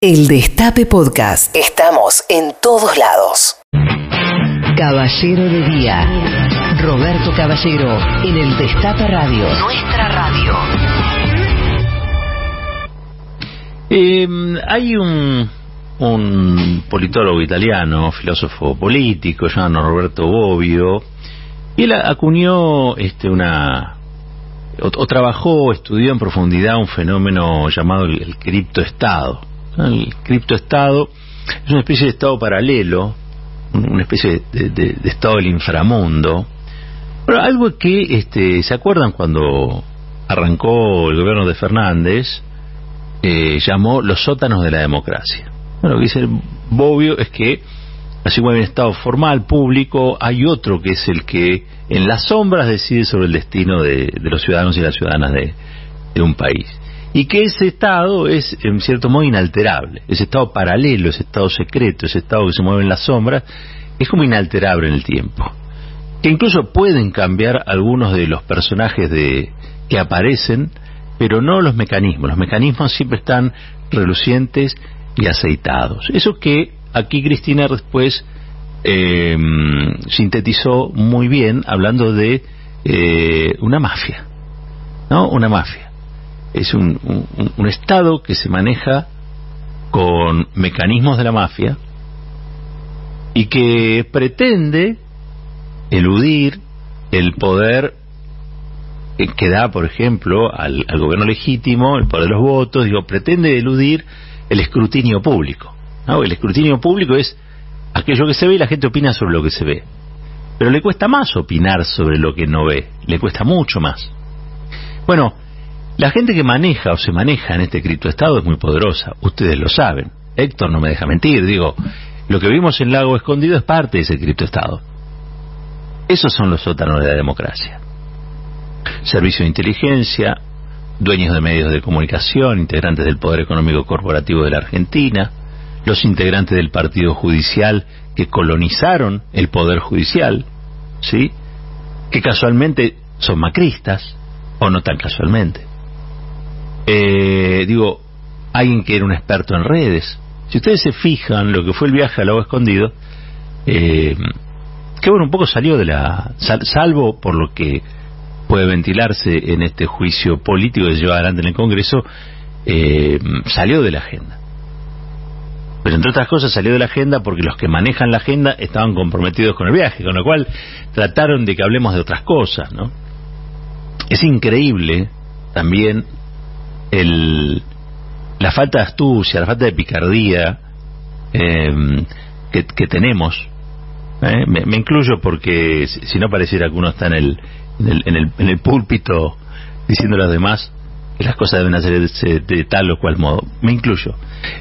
El Destape Podcast. Estamos en todos lados. Caballero de Día. Roberto Caballero en el Destape Radio. Nuestra radio. Em, hay un, un politólogo italiano, filósofo político, llamado Roberto Bobbio, y él acuñó este, una, o, trabajó, estudió en profundidad un fenómeno llamado el criptoestado el criptoestado es una especie de estado paralelo, una especie de, estado del inframundo. Pero algo que, este, ¿se acuerdan cuando arrancó el gobierno de Fernández? Eh, llamó los sótanos de la democracia. Bueno, lo que dice Bobbio es que, así como hay un estado formal, público, hay otro que es el que en las sombras decide sobre el destino de, los ciudadanos y las ciudadanas de un país y que ese estado es en cierto modo inalterable, ese estado paralelo, ese estado secreto, ese estado que se mueve en las sombras, es como inalterable en el tiempo. Que incluso pueden cambiar algunos de los personajes de, que aparecen, pero no los mecanismos. Los mecanismos siempre están relucientes y aceitados. Eso que aquí Cristina después em, sintetizó muy bien hablando de eh, una mafia, ¿no? Una mafia es un, Estado que se maneja con mecanismos de la mafia y que pretende eludir el poder que da, por ejemplo, al, gobierno legítimo, el poder de los votos, digo, pretende eludir el escrutinio público. El escrutinio público es aquello que se ve y la gente opina sobre lo que se ve. Pero le cuesta más opinar sobre lo que no ve, le cuesta mucho más. Bueno, la gente que maneja o se maneja en este criptoestado es muy poderosa, ustedes lo saben. Héctor no me deja mentir, digo, lo que vimos en Lago Escondido es parte de ese criptoestado. Esos son los sótanos de la democracia. Servicio de inteligencia, dueños de medios de comunicación, integrantes del Poder Económico Corporativo de la Argentina, los integrantes del Partido Judicial que colonizaron el Poder Judicial, ¿sí? Que casualmente son macristas, o no tan casualmente eh, digo, alguien que era un experto en redes. Si ustedes se fijan lo que fue el viaje al lago escondido, eh, que bueno, un poco salió de la. salvo por lo que puede ventilarse en este juicio político que se lleva adelante en el Congreso, eh, salió de la agenda. Pero entre otras cosas salió de la agenda porque los que manejan la agenda estaban comprometidos con el viaje, con lo cual trataron de que hablemos de otras cosas, ¿no? Es increíble también el, la falta de astucia, la falta de picardía eh, que, tenemos. ¿eh? Me, incluyo porque si, no pareciera que uno está en el, en el, en el, en el púlpito diciendo a los demás que las cosas deben hacerse de tal o cual modo. Me incluyo.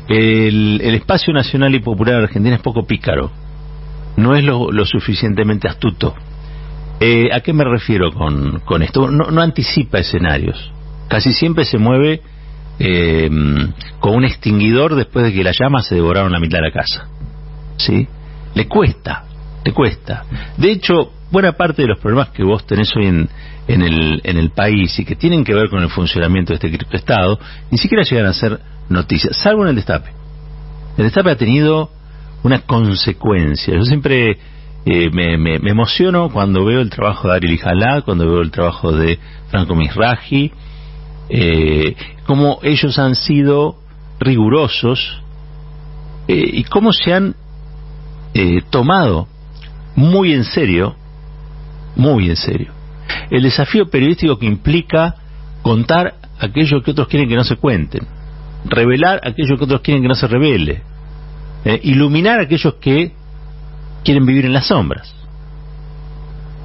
El, el espacio nacional y popular de Argentina es poco pícaro. No es lo, lo suficientemente astuto. Eh, ¿A qué me refiero con, con esto? No, no anticipa escenarios casi siempre se mueve eh, con un extinguidor después de que las llamas se devoraron la mitad de la casa. ¿Sí? Le cuesta, le cuesta. De hecho, buena parte de los problemas que vos tenés hoy en, en, el, en el país y que tienen que ver con el funcionamiento de este criptoestado, ni siquiera llegan a ser noticias, salvo en el destape. El destape ha tenido una consecuencia. Yo siempre eh, me, me, emociono cuando veo el trabajo de Ariel Ijalá, cuando veo el trabajo de Franco Misraji, eh, cómo ellos han sido rigurosos eh, y cómo se han eh, tomado muy en serio, muy en serio, el desafío periodístico que implica contar aquello que otros quieren que no se cuenten, revelar aquello que otros quieren que no se revele, eh, iluminar aquellos que quieren vivir en las sombras.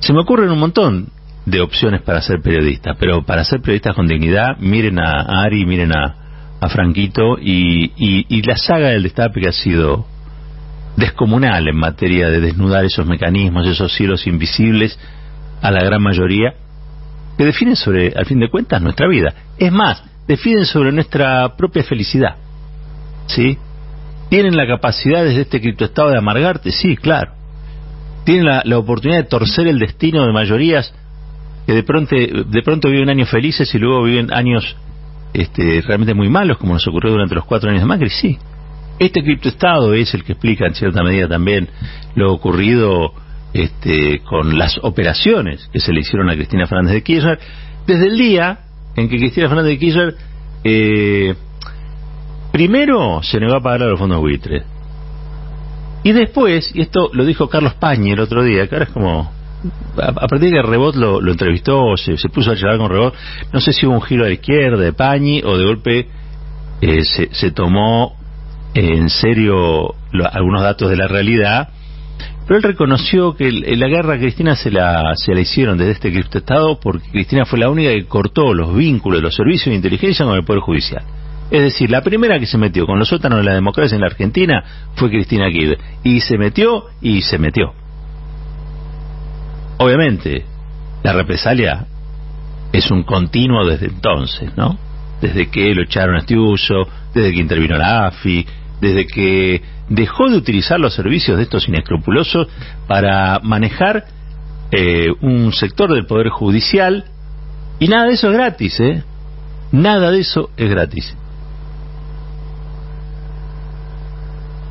Se me ocurren un montón de opciones para ser periodista, pero para ser periodistas con dignidad, miren a Ari, miren a, a Franquito y, y, la saga del destape que ha sido descomunal en materia de desnudar esos mecanismos, esos cielos invisibles a la gran mayoría, que definen sobre, al fin de cuentas, nuestra vida. Es más, definen sobre nuestra propia felicidad. ¿Sí? ¿Tienen la capacidad desde este criptoestado de amargarte? Sí, claro. ¿Tienen la, la oportunidad de torcer el destino de mayorías que de pronto, de pronto viven años felices y luego viven años este, realmente muy malos, como nos ocurrió durante los cuatro años de Macri, sí, Este criptoestado es el que explica en cierta medida también lo ocurrido este, con las operaciones que se le hicieron a Cristina Fernández de Kirchner, desde el día en que Cristina Fernández de Kirchner eh, primero se negó a pagar a los fondos buitres. Y después, y esto lo dijo Carlos Pañi el otro día, que ahora es como a, partir de que Rebot lo, entrevistó, se, puso a charlar con Rebot, no sé si hubo un giro a la izquierda de Pañi o de golpe eh, se, tomó en serio algunos datos de la realidad, pero él reconoció que la guerra a Cristina se la, se la hicieron desde este criptoestado porque Cristina fue la única que cortó los vínculos de los servicios de inteligencia con el Poder Judicial. Es decir, la primera que se metió con los sótanos de la democracia en la Argentina fue Cristina Kirchner. Y se metió y se metió. Obviamente, la represalia es un continuo desde entonces, ¿no? Desde que lo echaron a este uso, desde que intervino la AFI, desde que dejó de utilizar los servicios de estos inescrupulosos para manejar eh, un sector del Poder Judicial. Y nada de eso es gratis, ¿eh? Nada de eso es gratis.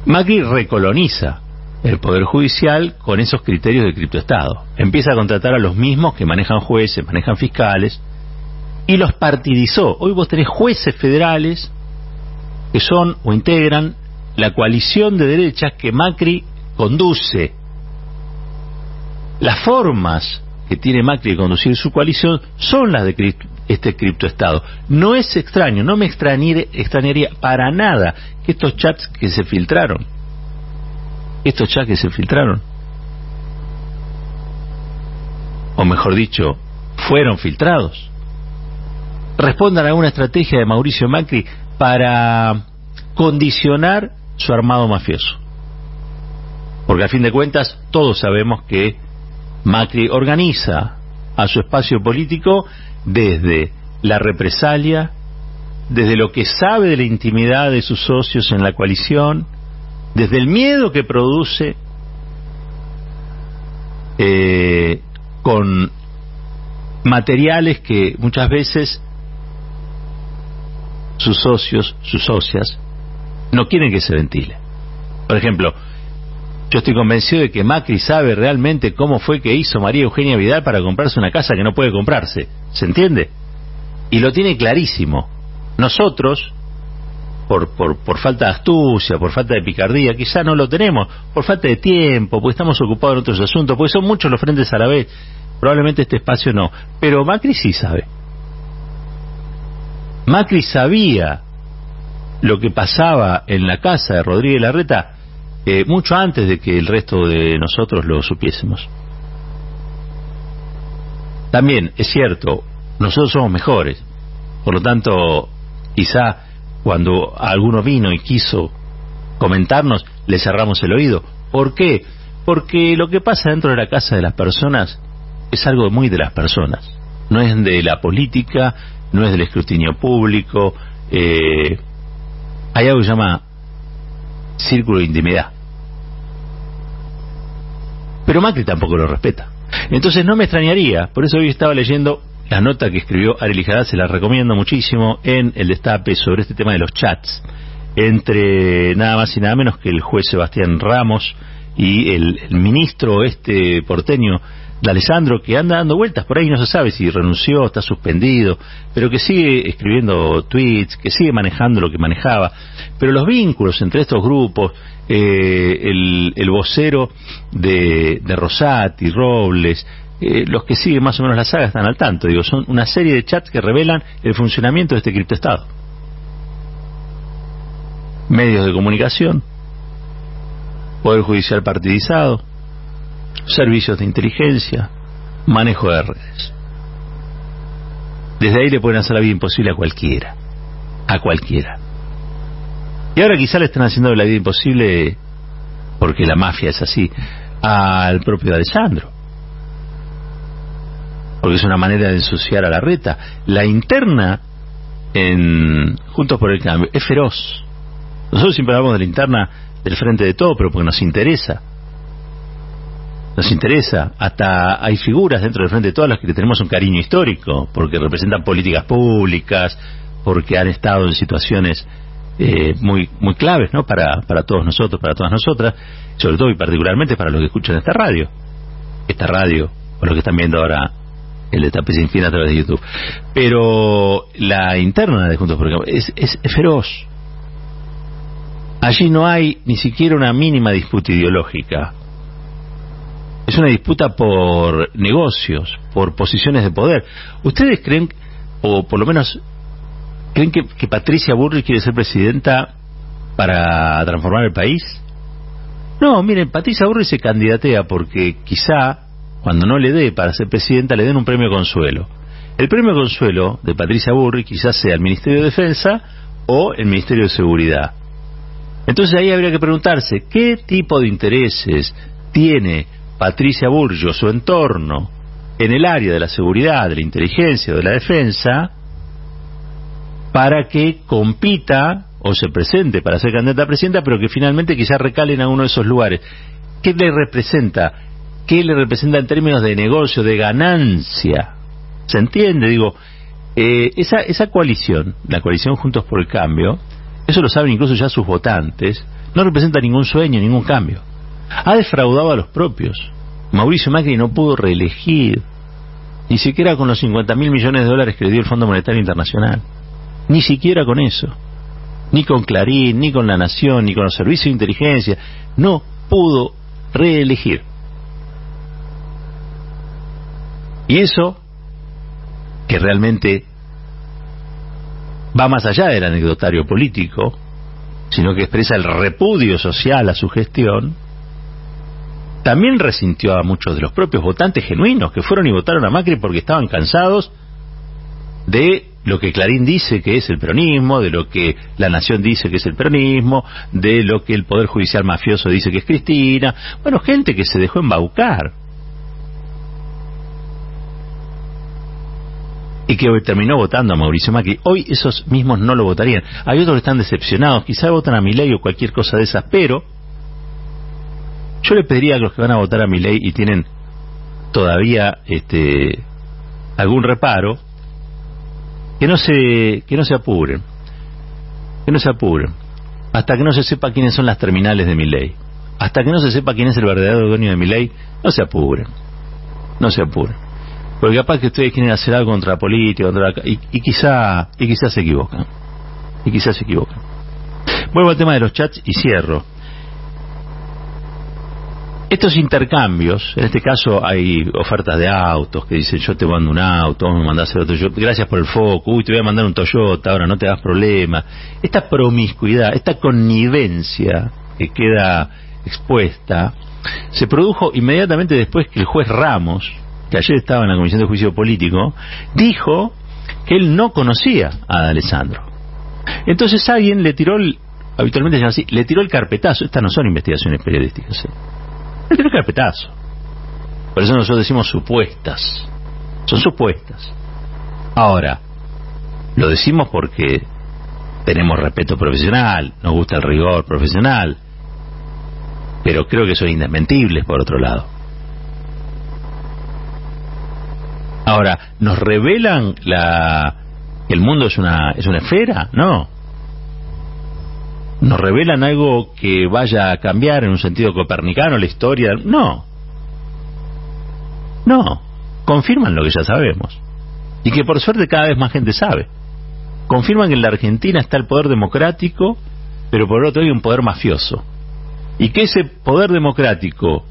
Macri recoloniza el Poder Judicial con esos criterios de criptoestado. Empieza a contratar a los mismos que manejan jueces, manejan fiscales, y los partidizó. Hoy vos tenés jueces federales que son o integran la coalición de derechas que Macri conduce. Las formas que tiene Macri de conducir su coalición son las de este criptoestado. No es extraño, no me extrañaría para nada que estos chats que se filtraron estos chats se filtraron, o mejor dicho, fueron filtrados, respondan a una estrategia de Mauricio Macri para condicionar su armado mafioso. Porque a fin de cuentas todos sabemos que Macri organiza a su espacio político desde la represalia, desde lo que sabe de la intimidad de sus socios en la coalición, desde el miedo que produce eh, con materiales que muchas veces sus socios, sus socias, no quieren que se ventile. Por ejemplo, yo estoy convencido de que Macri sabe realmente cómo fue que hizo María Eugenia Vidal para comprarse una casa que no puede comprarse. ¿Se entiende? Y lo tiene clarísimo. Nosotros, por, por, por, falta de astucia, por falta de picardía, quizá no lo tenemos, por falta de tiempo, porque estamos ocupados en otros asuntos, porque son muchos los frentes a la vez, probablemente este espacio no, pero Macri sí sabe. Macri sabía lo que pasaba en la casa de Rodríguez Larreta eh, mucho antes de que el resto de nosotros lo supiésemos. También es cierto, nosotros somos mejores, por lo tanto, quizá cuando alguno vino y quiso comentarnos, le cerramos el oído. ¿Por qué? Porque lo que pasa dentro de la casa de las personas es algo muy de las personas. No es de la política, no es del escrutinio público. Eh, hay algo que se llama círculo de intimidad. Pero Macri tampoco lo respeta. Entonces no me extrañaría, por eso hoy estaba leyendo la nota que escribió Ari se la recomiendo muchísimo en el destape sobre este tema de los chats entre nada más y nada menos que el juez Sebastián Ramos y el, ministro este porteño de Alessandro que anda dando vueltas. Por ahí no se sabe si renunció, está suspendido, pero que sigue escribiendo tweets, que sigue manejando lo que manejaba, pero los vínculos entre estos grupos, eh, el, el, vocero de, de Rosati, Robles, eh, los que siguen más o menos la saga están al tanto. Digo, son una serie de chats que revelan el funcionamiento de este criptoestado. Medios de comunicación, poder judicial partidizado, servicios de inteligencia, manejo de redes. Desde ahí le pueden hacer la vida imposible a cualquiera, a cualquiera. Y ahora quizá le están haciendo la vida imposible, porque la mafia es así, al propio Alessandro porque es una manera de ensuciar a la reta. La interna en Juntos por el Cambio es feroz. Nosotros siempre hablamos de la interna del frente de todo, pero porque nos interesa. Nos interesa. Hasta hay figuras dentro del frente de todas las que tenemos un cariño histórico, porque representan políticas públicas, porque han estado en situaciones eh, muy muy claves no para para todos nosotros para todas nosotras sobre todo y particularmente para los que escuchan esta radio esta radio o los que están viendo ahora el Destape Sin Fin a través de YouTube pero la interna de Juntos por el Cambio es, es feroz allí no hay ni siquiera una mínima disputa ideológica es una disputa por negocios, por posiciones de poder. ¿Ustedes creen, o por lo menos creen que, Patricia Burri quiere ser presidenta para transformar el país? No, miren, Patricia Burri se candidatea porque quizá cuando no le dé para ser presidenta le den un premio consuelo. El premio consuelo de Patricia Burri quizás sea el Ministerio de Defensa o el Ministerio de Seguridad. Entonces ahí habría que preguntarse qué tipo de intereses tiene Patricia Burgio, su entorno, en el área de la seguridad, de la inteligencia, de la defensa, para que compita o se presente para ser candidata a presidenta, pero que finalmente quizás recale en alguno de esos lugares. ¿Qué le representa? ¿Qué le representa en términos de negocio, de ganancia? ¿Se entiende? Digo, eh, esa, esa coalición, la coalición Juntos por el Cambio, eso lo saben incluso ya sus votantes, no representa ningún sueño, ningún cambio ha defraudado a los propios. Mauricio Macri no pudo reelegir, ni siquiera con los 50 mil millones de dólares que le dio el Fondo Monetario Internacional, ni siquiera con eso, ni con Clarín, ni con La Nación, ni con los servicios de inteligencia, no pudo reelegir. Y eso, que realmente va más allá del anecdotario político, sino que expresa el repudio social a su gestión, también resintió a muchos de los propios votantes genuinos que fueron y votaron a Macri porque estaban cansados de lo que Clarín dice que es el peronismo, de lo que la Nación dice que es el peronismo, de lo que el Poder Judicial mafioso dice que es Cristina. Bueno, gente que se dejó embaucar. Y que terminó votando a Mauricio Macri. Hoy esos mismos no lo votarían. Hay otros que están decepcionados, quizá votan a Milei o cualquier cosa de esas, pero yo le pediría a los que van a votar a mi ley y tienen todavía este algún reparo que no se que no se apuren. Que no se apuren hasta que no se sepa quiénes son las terminales de mi ley. Hasta que no se sepa quién es el verdadero dueño de mi ley, no se apuren. No se apuren. Porque capaz que ustedes quieren hacer algo contra la política, contra y, y quizá y quizás se equivocan. Y quizás se equivocan. Vuelvo al tema de los chats y cierro. Estos intercambios, en este caso hay ofertas de autos que dicen yo te mando un auto, vos me mandás el otro, gracias por el foco, uy te voy a mandar un Toyota, ahora no te das problema. Esta promiscuidad, esta connivencia que queda expuesta, se produjo inmediatamente después que el juez Ramos, que ayer estaba en la Comisión de Juicio Político, dijo que él no conocía a Alessandro. Entonces alguien le tiró, el, habitualmente se llama así, le tiró el carpetazo, estas no son investigaciones periodísticas. ¿eh? tiene carpetazo. Por eso nosotros decimos supuestas. Son supuestas. Ahora, lo decimos porque tenemos respeto profesional, nos gusta el rigor profesional, pero creo que son indesmentibles por otro lado. Ahora, ¿nos revelan la que el mundo es una es una esfera? No. ¿Nos revelan algo que vaya a cambiar en un sentido copernicano la historia? No. No. Confirman lo que ya sabemos. Y que por suerte cada vez más gente sabe. Confirman que en la Argentina está el poder democrático, pero por otro hay un poder mafioso. Y que ese poder democrático,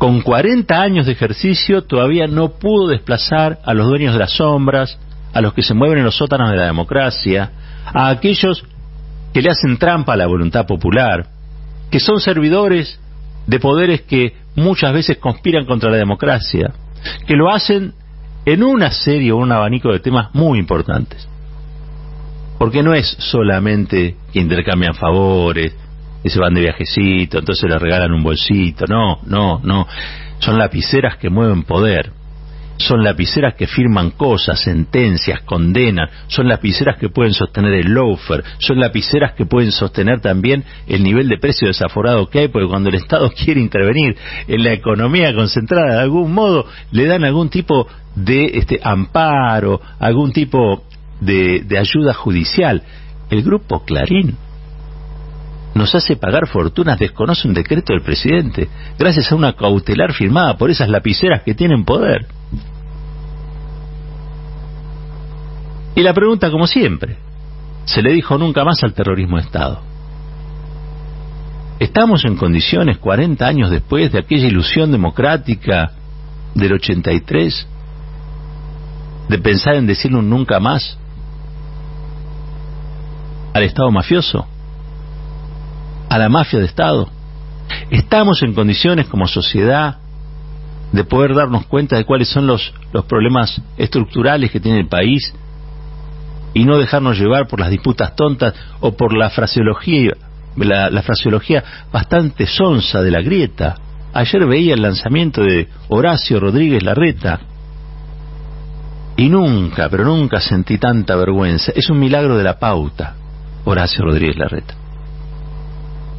con 40 años de ejercicio, todavía no pudo desplazar a los dueños de las sombras, a los que se mueven en los sótanos de la democracia, a aquellos que le hacen trampa a la voluntad popular, que son servidores de poderes que muchas veces conspiran contra la democracia, que lo hacen en una serie o un abanico de temas muy importantes. Porque no es solamente que intercambian favores, que se van de viajecito, entonces les regalan un bolsito, no, no, no. Son lapiceras que mueven poder. Son lapiceras que firman cosas, sentencias, condenan, son lapiceras que pueden sostener el loafer, son lapiceras que pueden sostener también el nivel de precio desaforado que hay, porque cuando el Estado quiere intervenir en la economía concentrada de algún modo, le dan algún tipo de este amparo, algún tipo de, de ayuda judicial. El grupo Clarín nos hace pagar fortunas, desconoce un decreto del presidente, gracias a una cautelar firmada por esas lapiceras que tienen poder. Y la pregunta, como siempre, se le dijo nunca más al terrorismo de Estado. ¿Estamos en condiciones, 40 años después de aquella ilusión democrática del 83, de pensar en decirle un nunca más al Estado mafioso? ¿A la mafia de Estado? ¿Estamos en condiciones como sociedad de poder darnos cuenta de cuáles son los, los problemas estructurales que tiene el país y no dejarnos llevar por las disputas tontas o por la fraseología, la, fraseología bastante sonsa de la grieta. Ayer veía el lanzamiento de Horacio Rodríguez Larreta y nunca, pero nunca sentí tanta vergüenza. Es un milagro de la pauta, Horacio Rodríguez Larreta.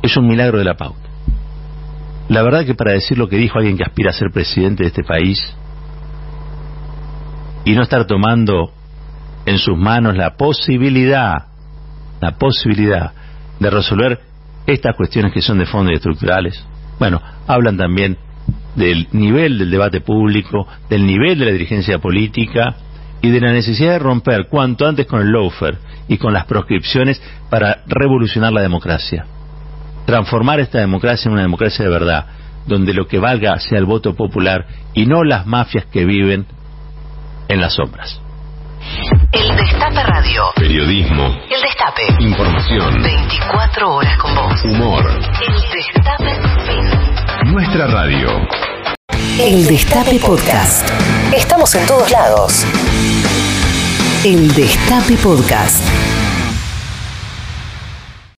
Es un milagro de la pauta. La verdad que para decir lo que dijo alguien que aspira a ser presidente de este país y no estar tomando en sus manos la posibilidad, la posibilidad de resolver estas cuestiones que son de fondo y estructurales. Bueno, hablan también del nivel del debate público, del nivel de la dirigencia política y de la necesidad de romper cuanto antes con el lawfare y con las proscripciones para revolucionar la democracia. Transformar esta democracia en una democracia de verdad, donde lo que valga sea el voto popular y no las mafias que viven en las sombras. El Destape Radio. Periodismo. El Destape. Información. 24 horas con vos. Humor. El Destape Nuestra radio. El Destape Podcast. Estamos en todos lados. El Destape Podcast.